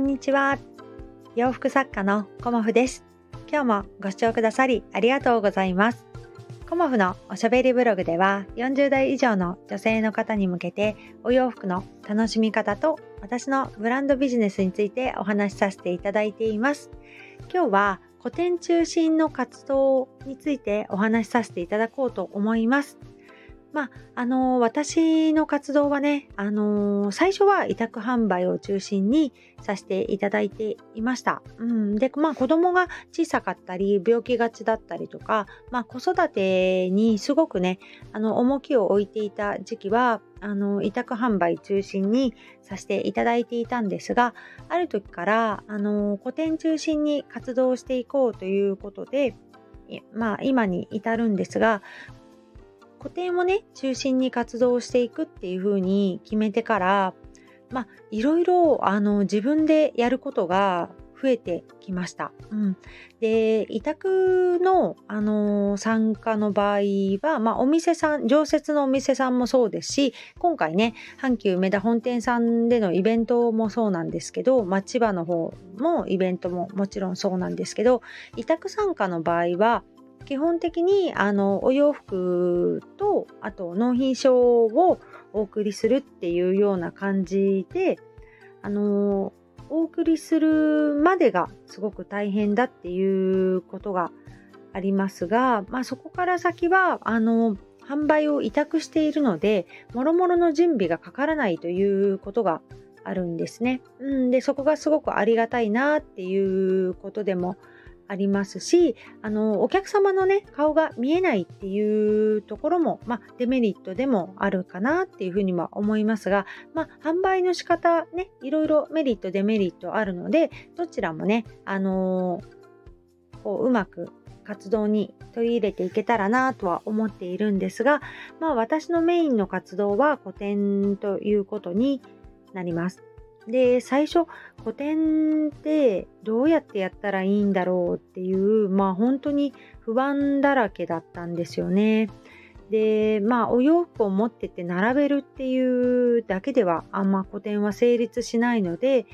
んにちは。洋服作家のコモフです。今日もご視聴くださりありがとうございます。コモフのおしゃべりブログでは40代以上の女性の方に向けてお洋服の楽しみ方と私のブランドビジネスについてお話しさせていただいています。今日は古典中心の活動についてお話しさせていただこうと思います。まあ、あの私の活動はね、あの最初は委託販売を中心にさせていただいていました。うん、で、まあ、子供が小さかったり、病気がちだったりとか、まあ、子育てにすごくね、あの、重きを置いていた時期は、あの、委託販売中心にさせていただいていたんですが、ある時から、あの、個展中心に活動していこうということで、まあ、今に至るんですが、個展をね中心に活動していくっていう風に決めてからまあいろいろあの自分でやることが増えてきました。うん、で委託の、あのー、参加の場合は、まあ、お店さん常設のお店さんもそうですし今回ね阪急梅田本店さんでのイベントもそうなんですけど、まあ、千葉の方もイベントももちろんそうなんですけど委託参加の場合は基本的にあのお洋服とあと納品書をお送りするっていうような感じであのお送りするまでがすごく大変だっていうことがありますが、まあ、そこから先はあの販売を委託しているのでもろもろの準備がかからないということがあるんですね。うん、でそこがすごくありがたいなっていうことでもありますしあのお客様のね顔が見えないっていうところも、まあ、デメリットでもあるかなっていうふうには思いますが、まあ、販売の仕方ねいろいろメリットデメリットあるのでどちらもねあのこううまく活動に取り入れていけたらなとは思っているんですが、まあ、私のメインの活動は個展ということになります。で、最初、古典ってどうやってやったらいいんだろうっていう、まあ本当に不安だらけだったんですよね。で、まあお洋服を持ってて並べるっていうだけではあんま古典は成立しないので、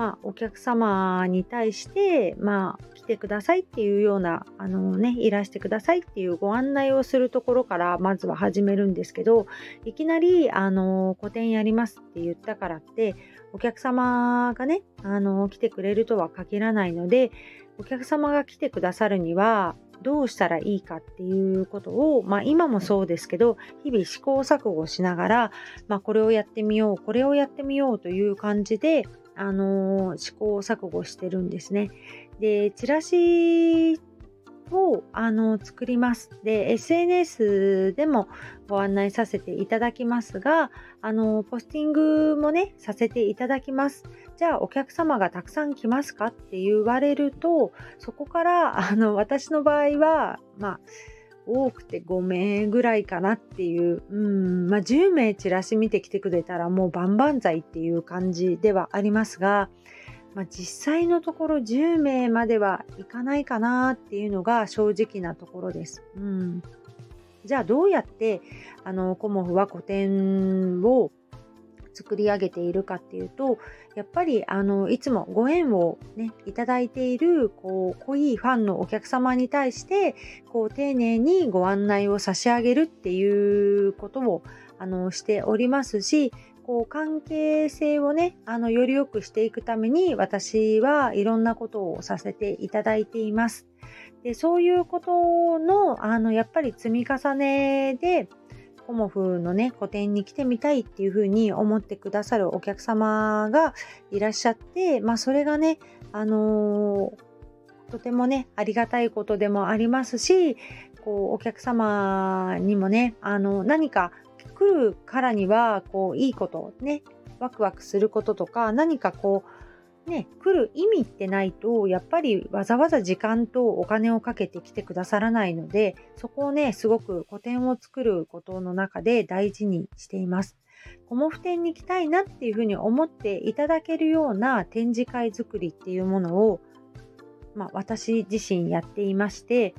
まあ、お客様に対して、まあ、来てくださいっていうような、あのね、いらしてくださいっていうご案内をするところからまずは始めるんですけど、いきなり、あの、個展やりますって言ったからって、お客様がね、あの、来てくれるとは限らないので、お客様が来てくださるには、どうしたらいいかっていうことを、まあ今もそうですけど、日々試行錯誤しながら、まあこれをやってみよう、これをやってみようという感じで、あのー、試行錯誤してるんですね。で、チラシをあの作ります。で、SNS でもご案内させていただきますが、あのポスティングもね、させていただきます。じゃあお客様がたくさん来ますかって言われると、そこからあの私の場合は、まあ、多くて5名ぐらいかなっていう、うん、まあ10名チラシ見てきてくれたらもう万々歳っていう感じではありますが、まあ、実際のところ10名まではいかないかなっていうのが正直なところです。うん、じゃあどうやってあのコモフは個展を作り上げているかっていうとやっぱりあのいつもご縁をねいただいているこう濃いファンのお客様に対してこう丁寧にご案内を差し上げるっていうことをあのしておりますしこう関係性をねあのより良くしていくために私はいろんなことをさせていただいています。でそういうことのあのやっぱり積み重ねでコモフのね、個展に来てみたいっていうふうに思ってくださるお客様がいらっしゃって、まあそれがね、あのー、とてもね、ありがたいことでもありますし、こう、お客様にもね、あの、何か来るからには、こう、いいことね、ワクワクすることとか、何かこう、ね、来る意味ってないと、やっぱりわざわざ時間とお金をかけて来てくださらないので、そこをね、すごく古典を作ることの中で大事にしています。コモフ展に来たいなっていうふうに思っていただけるような展示会作りっていうものを、まあ、私自身やっていまして、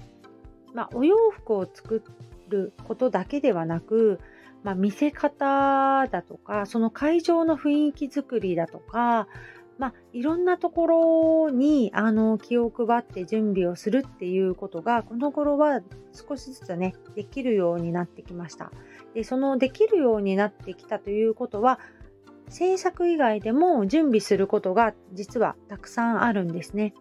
まあ、お洋服を作ることだけではなく、まあ、見せ方だとか、その会場の雰囲気作りだとか、まあ、いろんなところにあの気を配って準備をするっていうことがこの頃は少しずつねできるようになってきました。でそのできるようになってきたということは制作以外でも準備することが実はたくさんあるんですね。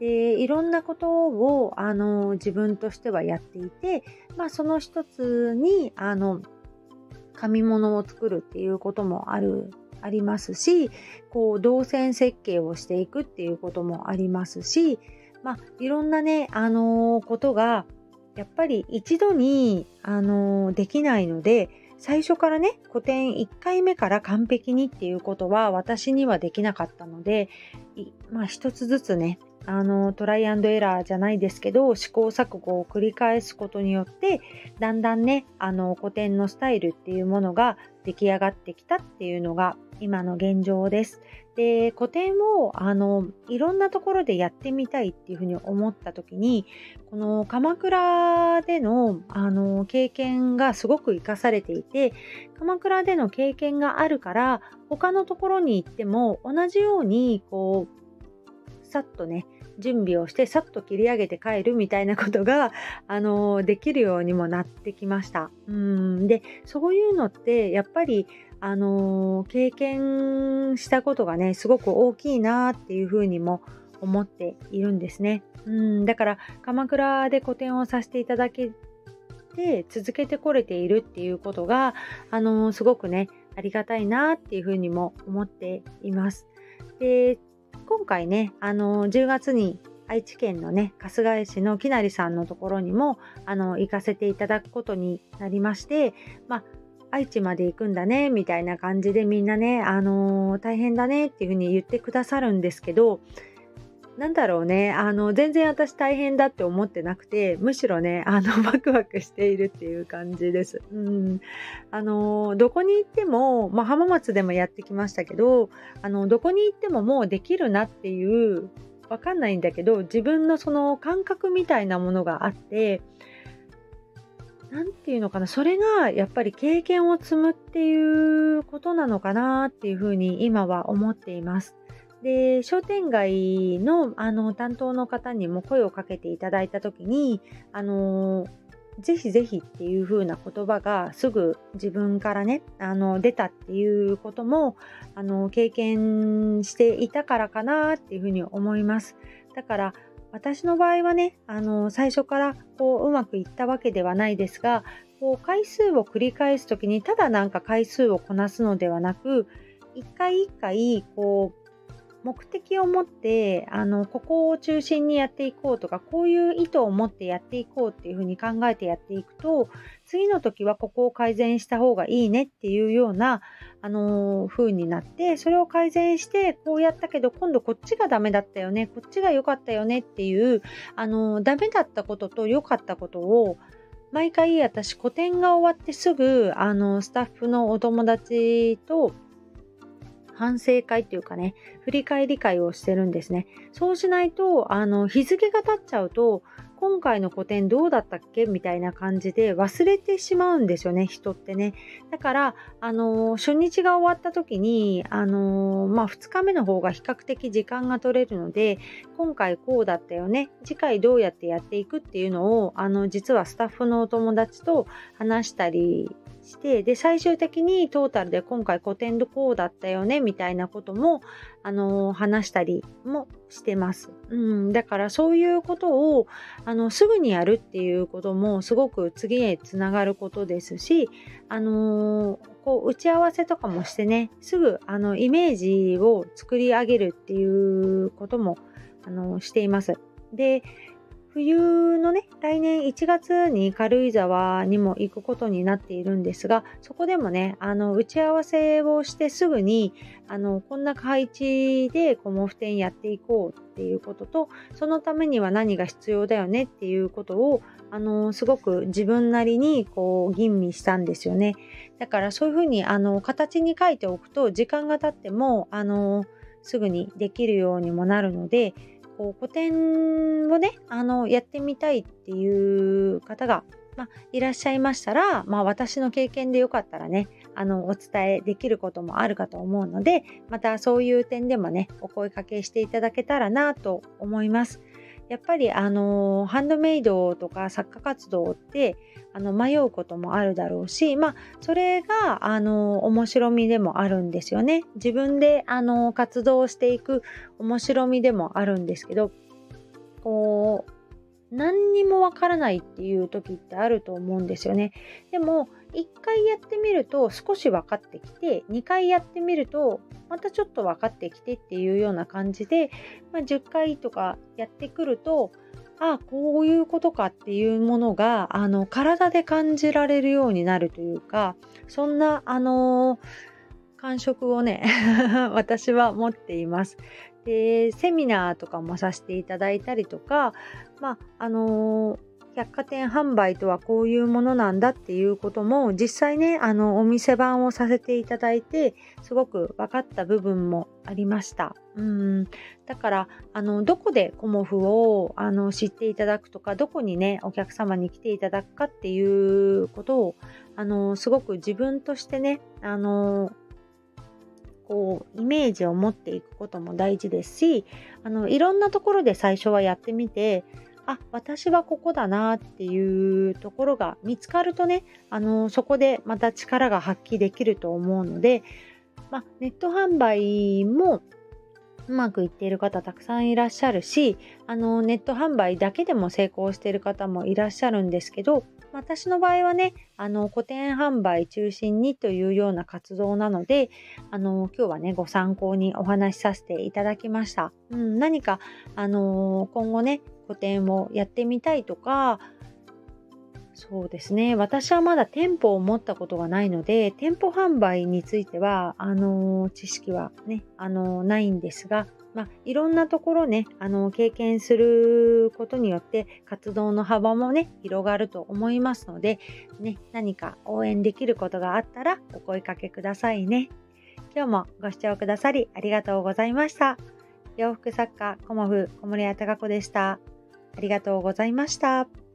でいろんなことをあの自分としてはやっていて、まあ、その一つにあの紙物を作るっていうこともあるありますしこう動線設計をしていくっていうこともありますし、まあ、いろんなね、あのー、ことがやっぱり一度に、あのー、できないので最初からね古典1回目から完璧にっていうことは私にはできなかったのでまあ一つずつねあのトライアンドエラーじゃないですけど試行錯誤を繰り返すことによってだんだんねあの古典のスタイルっていうものが出来上がってきたっていうのが今の現状です。で古典をあのいろんなところでやってみたいっていうふうに思った時にこの鎌倉でのあの経験がすごく生かされていて鎌倉での経験があるから他のところに行っても同じようにこうさっとね準備をしてさっと切り上げて帰るみたいなことが、あのできるようにもなってきました。うんでそういうのってやっぱりあの経験したことがねすごく大きいなっていうふうにも思っているんですね。うんだから鎌倉で個展をさせていただけて続けてこれているっていうことが、あのすごくねありがたいなっていうふうにも思っています。で今回ね、あの10月に愛知県のね春日井市のきなりさんのところにもあの行かせていただくことになりまして、まあ、愛知まで行くんだねみたいな感じでみんなね、あのー、大変だねっていうふうに言ってくださるんですけどなんだろうね、あの、全然私大変だって思ってなくて、むしろね、あの、ワクワクしているっていう感じです。うん。あの、どこに行っても、まあ、浜松でもやってきましたけど、あの、どこに行ってももうできるなっていう、わかんないんだけど、自分のその感覚みたいなものがあって、何て言うのかな、それがやっぱり経験を積むっていうことなのかなっていうふうに今は思っています。で商店街のあの担当の方にも声をかけていただいた時にあのぜひぜひっていう風な言葉がすぐ自分からねあの出たっていうこともあの経験していたからかなっていう風に思います。だから私の場合はねあの最初からこううまくいったわけではないですがこう回数を繰り返す時にただなんか回数をこなすのではなく一回一回こう目的を持ってあのここを中心にやっていこうとかこういう意図を持ってやっていこうっていうふうに考えてやっていくと次の時はここを改善した方がいいねっていうようなあの風になってそれを改善してこうやったけど今度こっちがダメだったよねこっちが良かったよねっていうあのダメだったことと良かったことを毎回私個展が終わってすぐあのスタッフのお友達と反省会っていうかね、振り返り会をしてるんですね。そうしないと、あの、日付が経っちゃうと、今回の個展どうだったっけみたいな感じで忘れてしまうんですよね、人ってね。だから、あの初日が終わった時に、あのまあ、2日目の方が比較的時間が取れるので、今回こうだったよね、次回どうやってやっていくっていうのを、あの、実はスタッフのお友達と話したりしてで最終的にトータルで今回古典でこうだったよねみたいなことも、あの話したりもしてます、うん、だからそういうことをあのすぐにやるっていうこともすごく次へつながることですし、あのこう打ち合わせとかもしてねすぐあのイメージを作り上げるっていうこともあのしています。で冬のね、来年1月に軽井沢にも行くことになっているんですが、そこでもね、あの、打ち合わせをしてすぐに、あの、こんな配置で、こう、毛布店やっていこうっていうことと、そのためには何が必要だよねっていうことを、あの、すごく自分なりに、こう、吟味したんですよね。だから、そういうふうに、あの、形に書いておくと、時間が経っても、あの、すぐにできるようにもなるので、こう古典をねあのやってみたいっていう方が、まあ、いらっしゃいましたら、まあ、私の経験でよかったらねあのお伝えできることもあるかと思うのでまたそういう点でもねお声かけしていただけたらなと思います。やっぱりあのハンドメイドとか作家活動ってあの迷うこともあるだろうしまあそれがあの面白みでもあるんですよね。自分であの活動していく面白みでもあるんですけどこう何にもわからないっていう時ってあると思うんですよねでも1回やってみると少し分かってきて2回やってみるとまたちょっと分かってきてっていうような感じで、まあ、10回とかやってくるとああこういうことかっていうものがあの体で感じられるようになるというかそんなあの感触をね 私は持っています。でセミナーとかもさせていただいたりとかまああの百貨店販売とはこういうものなんだっていうことも実際ねあのお店番をさせていただいてすごく分かった部分もありました。うん。だからあのどこでコモフをあの知っていただくとかどこにねお客様に来ていただくかっていうことをあのすごく自分としてねあのこうイメージを持っていくことも大事ですしあのいろんなところで最初はやってみてあ私はここだなっていうところが見つかるとねあのそこでまた力が発揮できると思うので、まあ、ネット販売もうまくいっている方たくさんいらっしゃるしあのネット販売だけでも成功している方もいらっしゃるんですけど私の場合はねあの個展販売中心にというような活動なのであの今日はねご参考にお話しさせていただきました、うん、何かあの今後ね個展をやってみたいとかそうですね。私はまだ店舗を持ったことがないので店舗販売についてはあの知識はねあのないんですが、まあ、いろんなところねあの経験することによって活動の幅もね広がると思いますので、ね、何か応援できることがあったらお声かけくださいね。今日もご視聴くださりありがとうございました。洋服作家コモフ小森屋隆子でした。ありがとうございました。